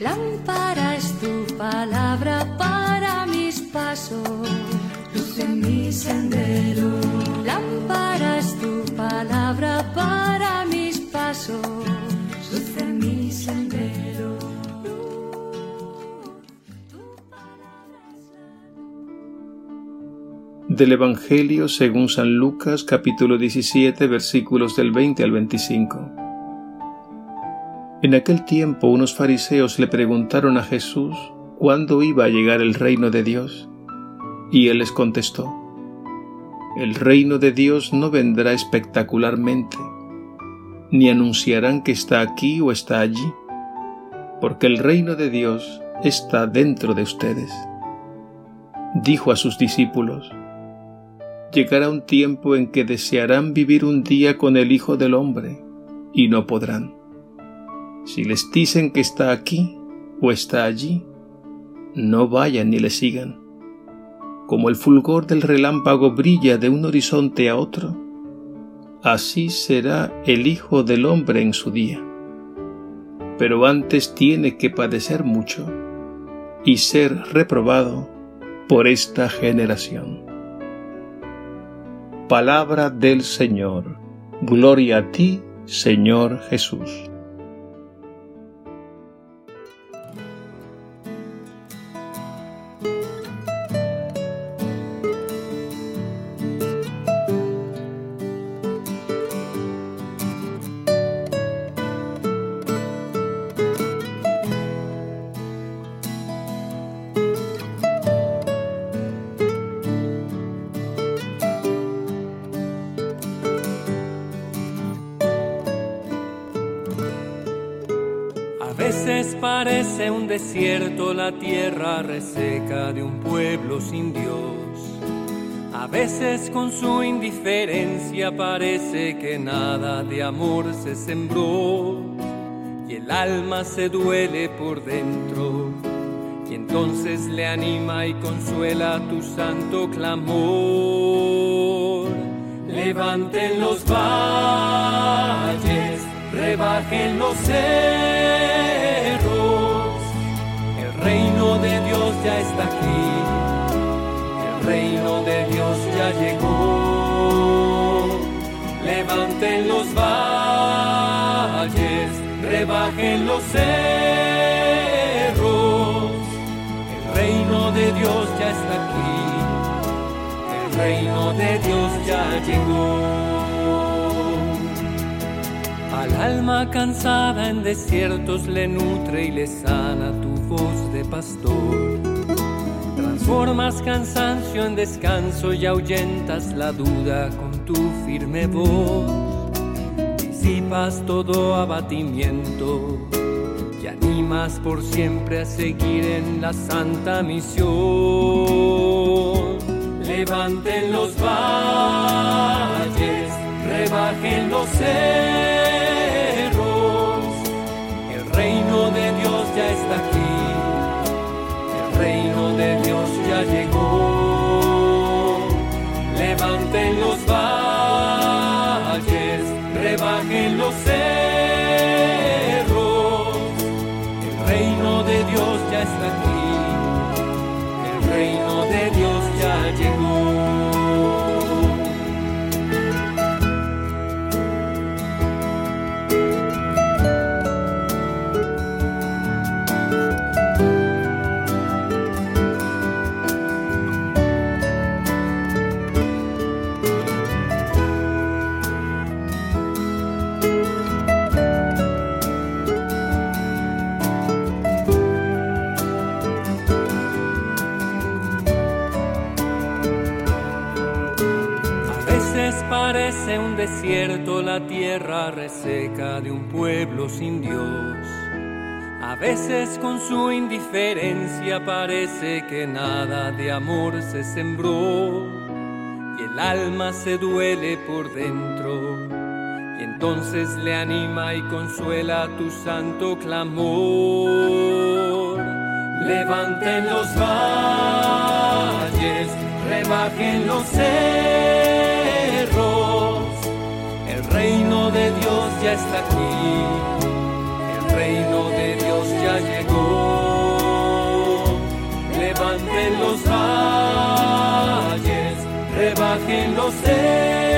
Lámpara es tu palabra para mis pasos, luz en mi sendero. Lámpara es tu palabra para mis pasos, luz en mi sendero. Del Evangelio según San Lucas capítulo 17 versículos del 20 al 25. En aquel tiempo unos fariseos le preguntaron a Jesús cuándo iba a llegar el reino de Dios, y él les contestó, El reino de Dios no vendrá espectacularmente, ni anunciarán que está aquí o está allí, porque el reino de Dios está dentro de ustedes. Dijo a sus discípulos, Llegará un tiempo en que desearán vivir un día con el Hijo del Hombre, y no podrán si les dicen que está aquí o está allí, no vayan ni le sigan. Como el fulgor del relámpago brilla de un horizonte a otro, así será el Hijo del Hombre en su día. Pero antes tiene que padecer mucho y ser reprobado por esta generación. Palabra del Señor. Gloria a ti, Señor Jesús. Parece un desierto la tierra reseca de un pueblo sin Dios. A veces con su indiferencia parece que nada de amor se sembró y el alma se duele por dentro. Y entonces le anima y consuela tu santo clamor. Levanten los valles, rebajen los cerros de Dios ya está aquí, el reino de Dios ya llegó. Levanten los valles, rebajen los cerros, cansada en desiertos le nutre y le sana tu voz de pastor. Transformas cansancio en descanso y ahuyentas la duda con tu firme voz. Disipas todo abatimiento y animas por siempre a seguir en la santa misión. Levanten los valles, rebajen los de parece un desierto la tierra reseca de un pueblo sin Dios. A veces con su indiferencia parece que nada de amor se sembró y el alma se duele por dentro. Y entonces le anima y consuela tu santo clamor. Levanten los valles, rebajen los el reino de Dios ya está aquí, el reino de Dios ya llegó. Levanten los valles, rebajen los cerros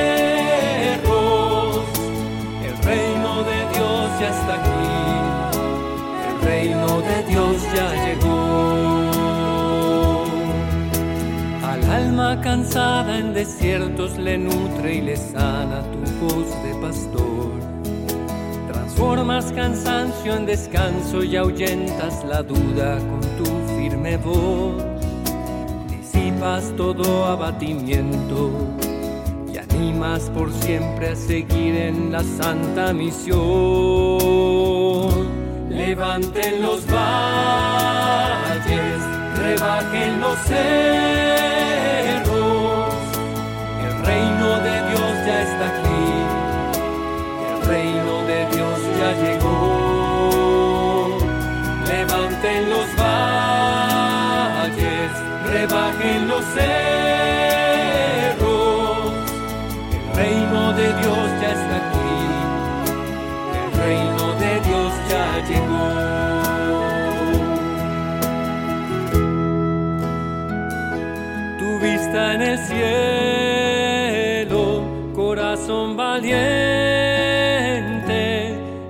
cansada en desiertos le nutre y le sana tu voz de pastor. Transformas cansancio en descanso y ahuyentas la duda con tu firme voz. Disipas todo abatimiento y animas por siempre a seguir en la santa misión. Levanten los valles, rebajen los cerros. El reino de Dios ya está aquí. Corazón valiente,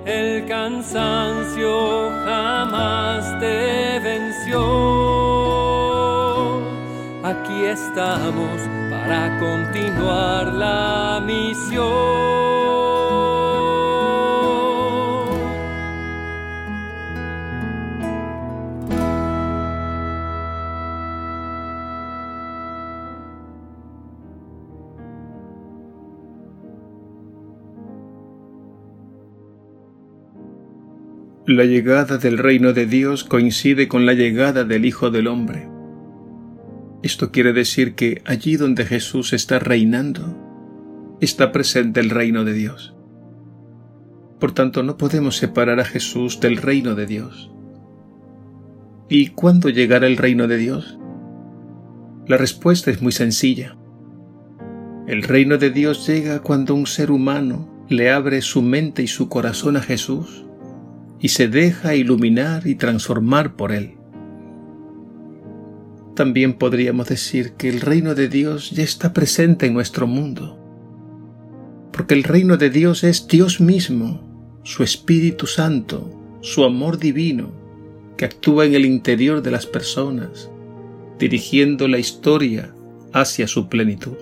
el cansancio jamás te venció. Aquí estamos para continuar la misión. La llegada del reino de Dios coincide con la llegada del Hijo del Hombre. Esto quiere decir que allí donde Jesús está reinando, está presente el reino de Dios. Por tanto, no podemos separar a Jesús del reino de Dios. ¿Y cuándo llegará el reino de Dios? La respuesta es muy sencilla. El reino de Dios llega cuando un ser humano le abre su mente y su corazón a Jesús y se deja iluminar y transformar por él. También podríamos decir que el reino de Dios ya está presente en nuestro mundo, porque el reino de Dios es Dios mismo, su Espíritu Santo, su amor divino, que actúa en el interior de las personas, dirigiendo la historia hacia su plenitud.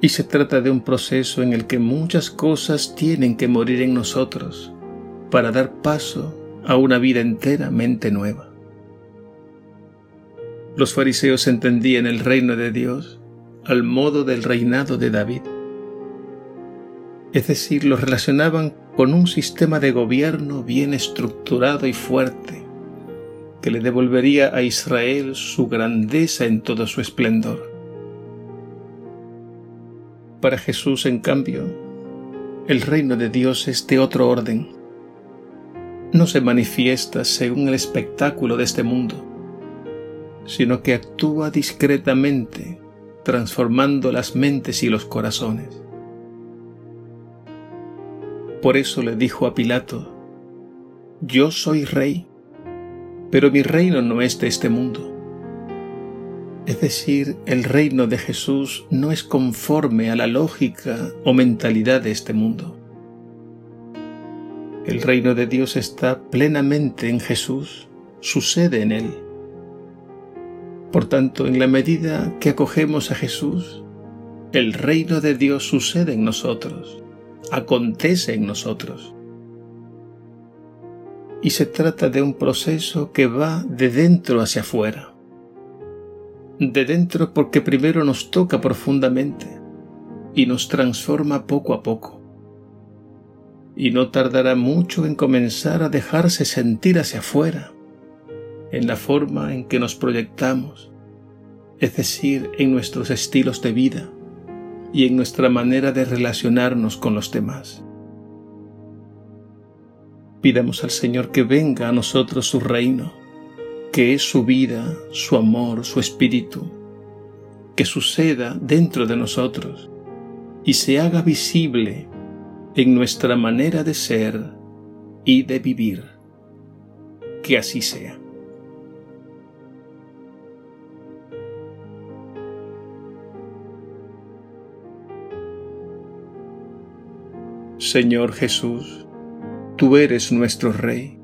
Y se trata de un proceso en el que muchas cosas tienen que morir en nosotros para dar paso a una vida enteramente nueva. Los fariseos entendían el reino de Dios al modo del reinado de David. Es decir, lo relacionaban con un sistema de gobierno bien estructurado y fuerte, que le devolvería a Israel su grandeza en todo su esplendor. Para Jesús, en cambio, el reino de Dios es de otro orden. No se manifiesta según el espectáculo de este mundo, sino que actúa discretamente, transformando las mentes y los corazones. Por eso le dijo a Pilato, Yo soy rey, pero mi reino no es de este mundo. Es decir, el reino de Jesús no es conforme a la lógica o mentalidad de este mundo. El reino de Dios está plenamente en Jesús, sucede en Él. Por tanto, en la medida que acogemos a Jesús, el reino de Dios sucede en nosotros, acontece en nosotros. Y se trata de un proceso que va de dentro hacia afuera de dentro porque primero nos toca profundamente y nos transforma poco a poco. Y no tardará mucho en comenzar a dejarse sentir hacia afuera, en la forma en que nos proyectamos, es decir, en nuestros estilos de vida y en nuestra manera de relacionarnos con los demás. Pidamos al Señor que venga a nosotros su reino que es su vida, su amor, su espíritu, que suceda dentro de nosotros y se haga visible en nuestra manera de ser y de vivir. Que así sea. Señor Jesús, tú eres nuestro Rey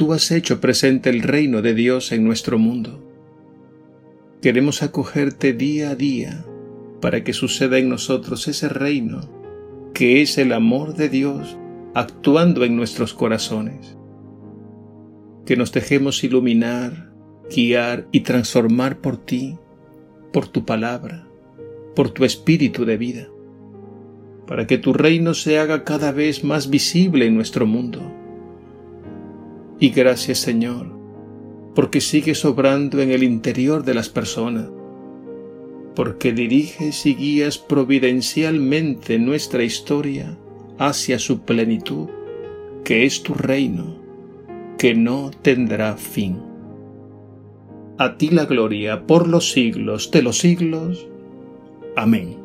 Tú has hecho presente el reino de Dios en nuestro mundo. Queremos acogerte día a día para que suceda en nosotros ese reino que es el amor de Dios actuando en nuestros corazones. Que nos dejemos iluminar, guiar y transformar por ti, por tu palabra, por tu espíritu de vida, para que tu reino se haga cada vez más visible en nuestro mundo. Y gracias Señor, porque sigues obrando en el interior de las personas, porque diriges y guías providencialmente nuestra historia hacia su plenitud, que es tu reino, que no tendrá fin. A ti la gloria por los siglos de los siglos. Amén.